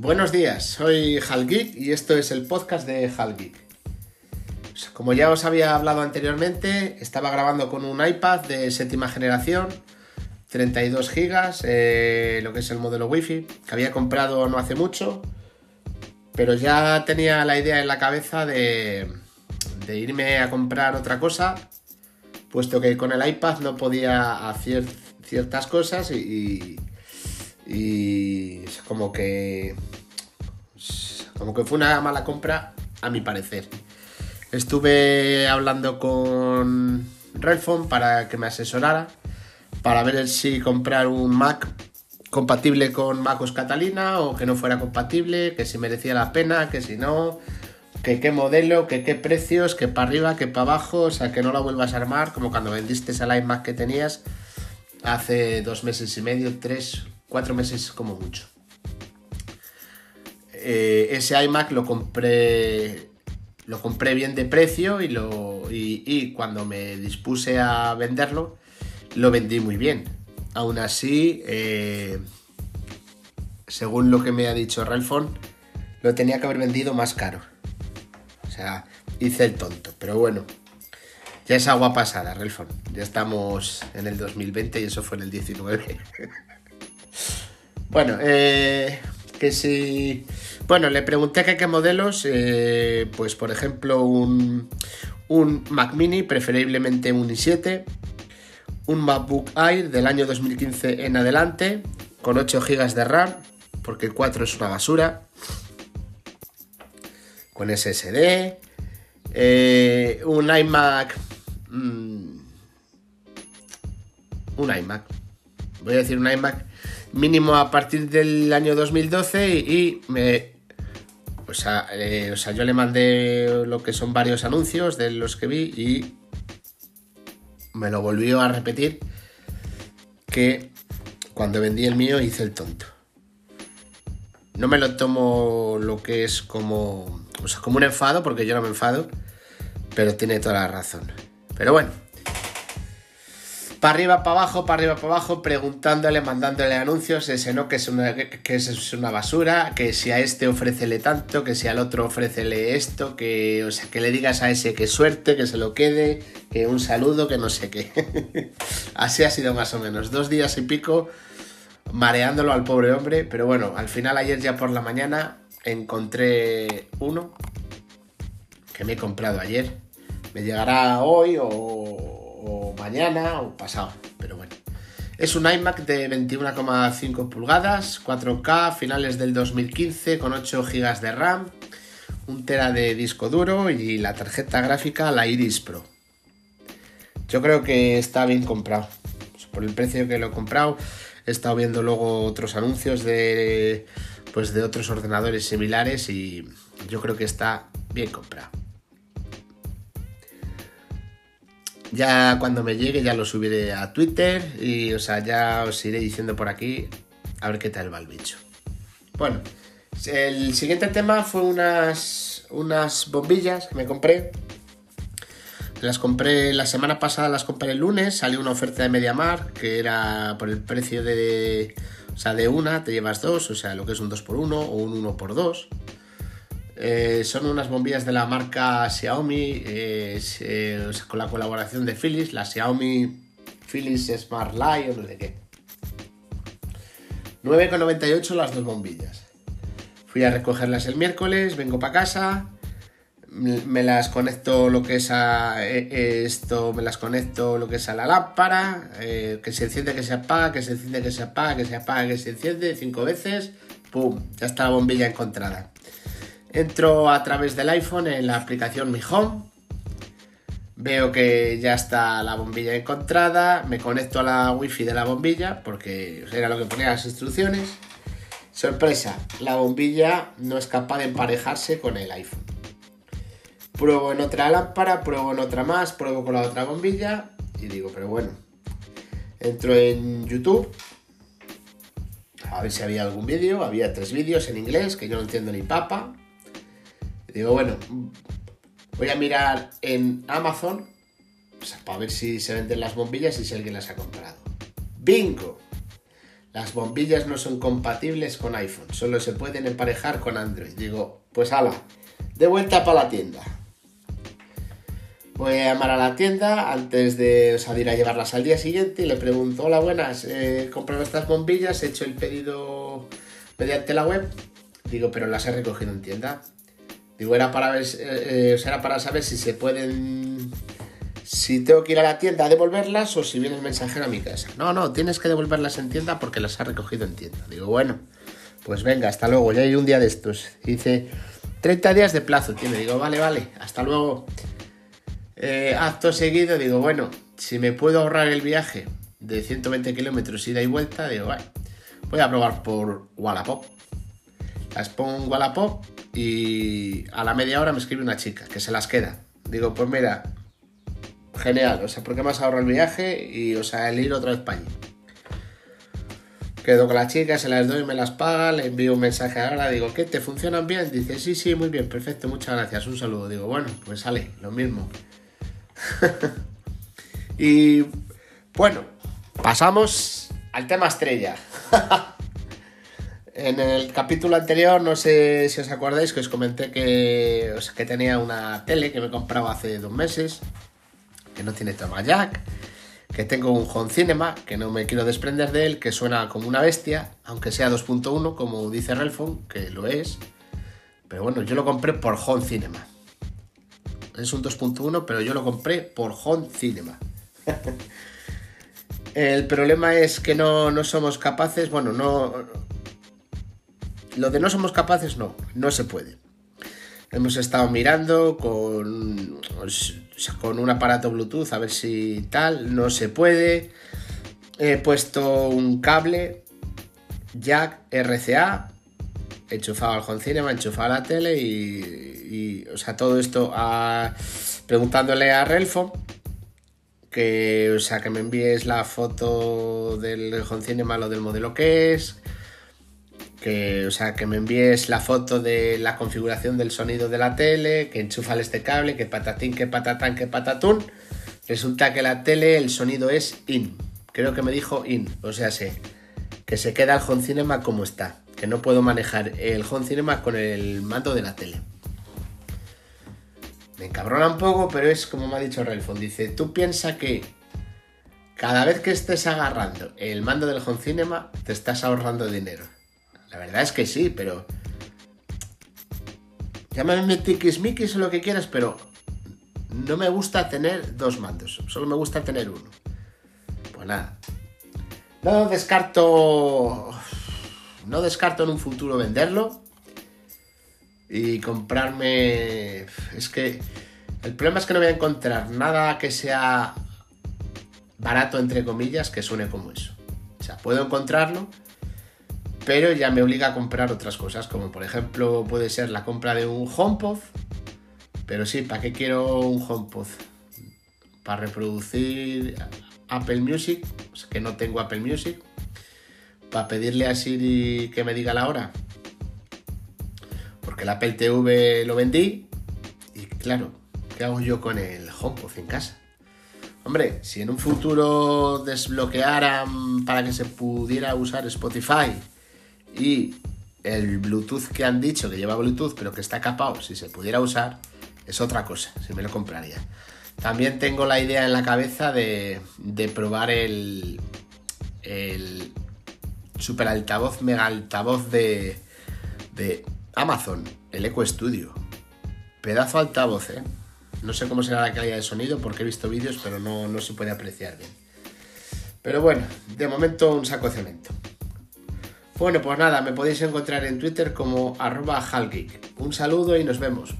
Buenos días, soy Halgeek y esto es el podcast de Halgeek. Como ya os había hablado anteriormente, estaba grabando con un iPad de séptima generación, 32 GB, eh, lo que es el modelo Wi-Fi, que había comprado no hace mucho, pero ya tenía la idea en la cabeza de, irme a comprar otra cosa, puesto que con el iPad no podía hacer ciertas cosas y, como que como que fue una mala compra a mi parecer. Estuve hablando con Redphone para que me asesorara para ver si comprar un Mac compatible con MacOS Catalina o que no fuera compatible, que si merecía la pena, que si no, que qué modelo, que qué precios, que para arriba, que para abajo, o sea, que no la vuelvas a armar, como cuando vendiste el iMac que tenías hace dos meses y medio, tres, cuatro meses como mucho. Eh, ese iMac lo compré lo compré bien de precio y, lo, y, cuando me dispuse a venderlo, lo vendí muy bien. Aún así, eh, según lo que me ha dicho Ralphon, lo tenía que haber vendido más caro. O sea, hice el tonto. Pero bueno, ya es agua pasada, Ralphon. Ya estamos en el 2020 y eso fue en el 19. bueno, eh, que si... Bueno, le pregunté que qué modelos, eh, pues por ejemplo un, Mac mini, preferiblemente un i7, un MacBook Air del año 2015 en adelante, con 8 GB de RAM, porque el 4 es una basura, con SSD, eh, un iMac... Mm, un iMac. Voy a decir un iMac mínimo a partir del año 2012 y, me... O sea, eh, o sea, yo le mandé lo que son varios anuncios de los que vi y me lo volvió a repetir que cuando vendí el mío hice el tonto. No me lo tomo lo que es como, o sea, como un enfado, porque yo no me enfado, pero tiene toda la razón. Pero bueno, para arriba, para abajo, para arriba, para abajo, preguntándole, mandándole anuncios, ese no, que es una, que es una basura, que si a este ofrécele tanto, que si al otro ofrécele esto, que, o sea, que le digas a ese que suerte, que se lo quede, que un saludo, que no sé qué. Así ha sido más o menos, dos días y pico mareándolo al pobre hombre, pero bueno, al final ayer ya por la mañana encontré uno que me he comprado ayer. Me llegará hoy o o mañana o pasado, pero bueno. Es un iMac de 21,5 pulgadas, 4K, finales del 2015, con 8 GB de RAM, 1 tera de disco duro y la tarjeta gráfica, la Iris Pro. Yo creo que está bien comprado. Por el precio que lo he comprado, he estado viendo luego otros anuncios de, pues de otros ordenadores similares y yo creo que está bien comprado. Ya cuando me llegue ya lo subiré a Twitter y o sea, ya os iré diciendo por aquí a ver qué tal va el bicho. Bueno, el siguiente tema fue unas, unas bombillas que me compré. Las compré la semana pasada, las compré el lunes, salió una oferta de MediaMar que era por el precio de, o sea, de una te llevas dos, o sea, lo que es un 2x1 o un 1x2. Eh, son unas bombillas de la marca Xiaomi eh, con la colaboración de Philips, la Xiaomi Philips Smart Light no sé qué. 9,98 las dos bombillas. Fui a recogerlas el miércoles, vengo para casa, me las conecto lo que es a eh, esto, me las conecto lo que es a la lámpara, que se enciende, que se apaga, que se enciende, que se apaga, que se apaga, que se enciende cinco veces, ¡pum! Ya está la bombilla encontrada. Entro a través del iPhone en la aplicación Mi Home. Veo que ya está la bombilla encontrada. Me conecto a la wifi de la bombilla porque era lo que ponía las instrucciones. Sorpresa, la bombilla no es capaz de emparejarse con el iPhone. Pruebo en otra lámpara, pruebo en otra más, pruebo con la otra bombilla y digo, pero bueno. Entro en YouTube a ver si había algún vídeo. Había tres vídeos en inglés que yo no entiendo ni papa. Digo, bueno, voy a mirar en Amazon para ver si se venden las bombillas y si alguien las ha comprado. ¡Bingo! las bombillas no son compatibles con iPhone, solo se pueden emparejar con Android. Digo, pues ala, de vuelta para la tienda. Voy a llamar a la tienda antes de salir a llevarlas al día siguiente y le pregunto, hola buenas, he comprado estas bombillas, he hecho el pedido mediante la web. Digo, pero las he recogido en tienda. Digo, era para ver, eh, eh, era para saber si se pueden si tengo que ir a la tienda a devolverlas o si viene el mensajero a mi casa. No, no, tienes que devolverlas en tienda porque las ha recogido en tienda. Digo, bueno, pues venga, hasta luego, ya hay un día de estos. Dice, 30 días de plazo tiene. Digo, vale, vale, hasta luego. Eh, acto seguido, digo, bueno, si me puedo ahorrar el viaje de 120 kilómetros ida y vuelta, digo, vale, voy a probar por Wallapop. Las pongo en Wallapop y a la media hora me escribe una chica que se las queda. Digo, pues mira, genial, o sea, porque me has ahorrado el viaje y, o sea, el ir otra vez para allí. Quedo con la chica, se las doy, me las paga, le envío un mensaje ahora, digo, ¿qué? ¿Te funcionan bien? Dice, sí, sí, muy bien, perfecto, muchas gracias, un saludo. Digo, bueno, pues sale, lo mismo. y bueno, pasamos al tema estrella. en el capítulo anterior, no sé si os acordáis, que os comenté que, que tenía una tele que me compraba hace dos meses que no tiene toma jack, que tengo un home cinema, que no me quiero desprender de él, que suena como una bestia, aunque sea 2.1, como dice Relfon, que lo es. Pero bueno, yo lo compré por home cinema. Es un 2.1, pero yo lo compré por home cinema. El problema es que no, no somos capaces, bueno, no... Lo de no somos capaces no, no se puede. Hemos estado mirando con, con un aparato Bluetooth a ver si tal, no se puede. He puesto un cable jack RCA, enchufado al home cinema, enchufado a la tele y, o sea, todo esto preguntándole a Relfo que, o sea, que me envíes la foto del home cinema, lo del modelo que es, que, o sea, que me envíes la foto de la configuración del sonido de la tele, que enchufale este cable, que patatín, que patatán, que patatún. Resulta que la tele, el sonido es in. Creo que me dijo in, o sea, sé, que se queda el home cinema como está, que no puedo manejar el home cinema con el mando de la tele. Me encabrona un poco, pero es como me ha dicho Relfon, dice, tú piensa que cada vez que estés agarrando el mando del home cinema, te estás ahorrando dinero. La verdad es que sí, pero. Llámame tiquismiquis o lo que quieras, pero no me gusta tener dos mandos. Solo me gusta tener uno. Pues nada. No descarto. No descarto en un futuro venderlo. Y comprarme. Es que. El problema es que no voy a encontrar nada que sea barato, entre comillas, que suene como eso. O sea, puedo encontrarlo, pero ya me obliga a comprar otras cosas, como por ejemplo puede ser la compra de un HomePod, pero sí, ¿para qué quiero un HomePod? Para reproducir Apple Music, que no tengo Apple Music, para pedirle a Siri que me diga la hora, porque el Apple TV lo vendí y claro, ¿qué hago yo con el HomePod en casa? Hombre, si en un futuro desbloquearan para que se pudiera usar Spotify, y el Bluetooth que han dicho que lleva Bluetooth pero que está capado, si se pudiera usar, es otra cosa, si me lo compraría. También tengo la idea en la cabeza de, probar el, super altavoz, mega altavoz de, de Amazon, el Eco Studio. Pedazo altavoz, ¿eh? No sé cómo será la calidad de sonido porque he visto vídeos, pero no, no se puede apreciar bien. Pero bueno, de momento un saco de cemento. Bueno, pues nada, me podéis encontrar en Twitter como arroba Un saludo y nos vemos.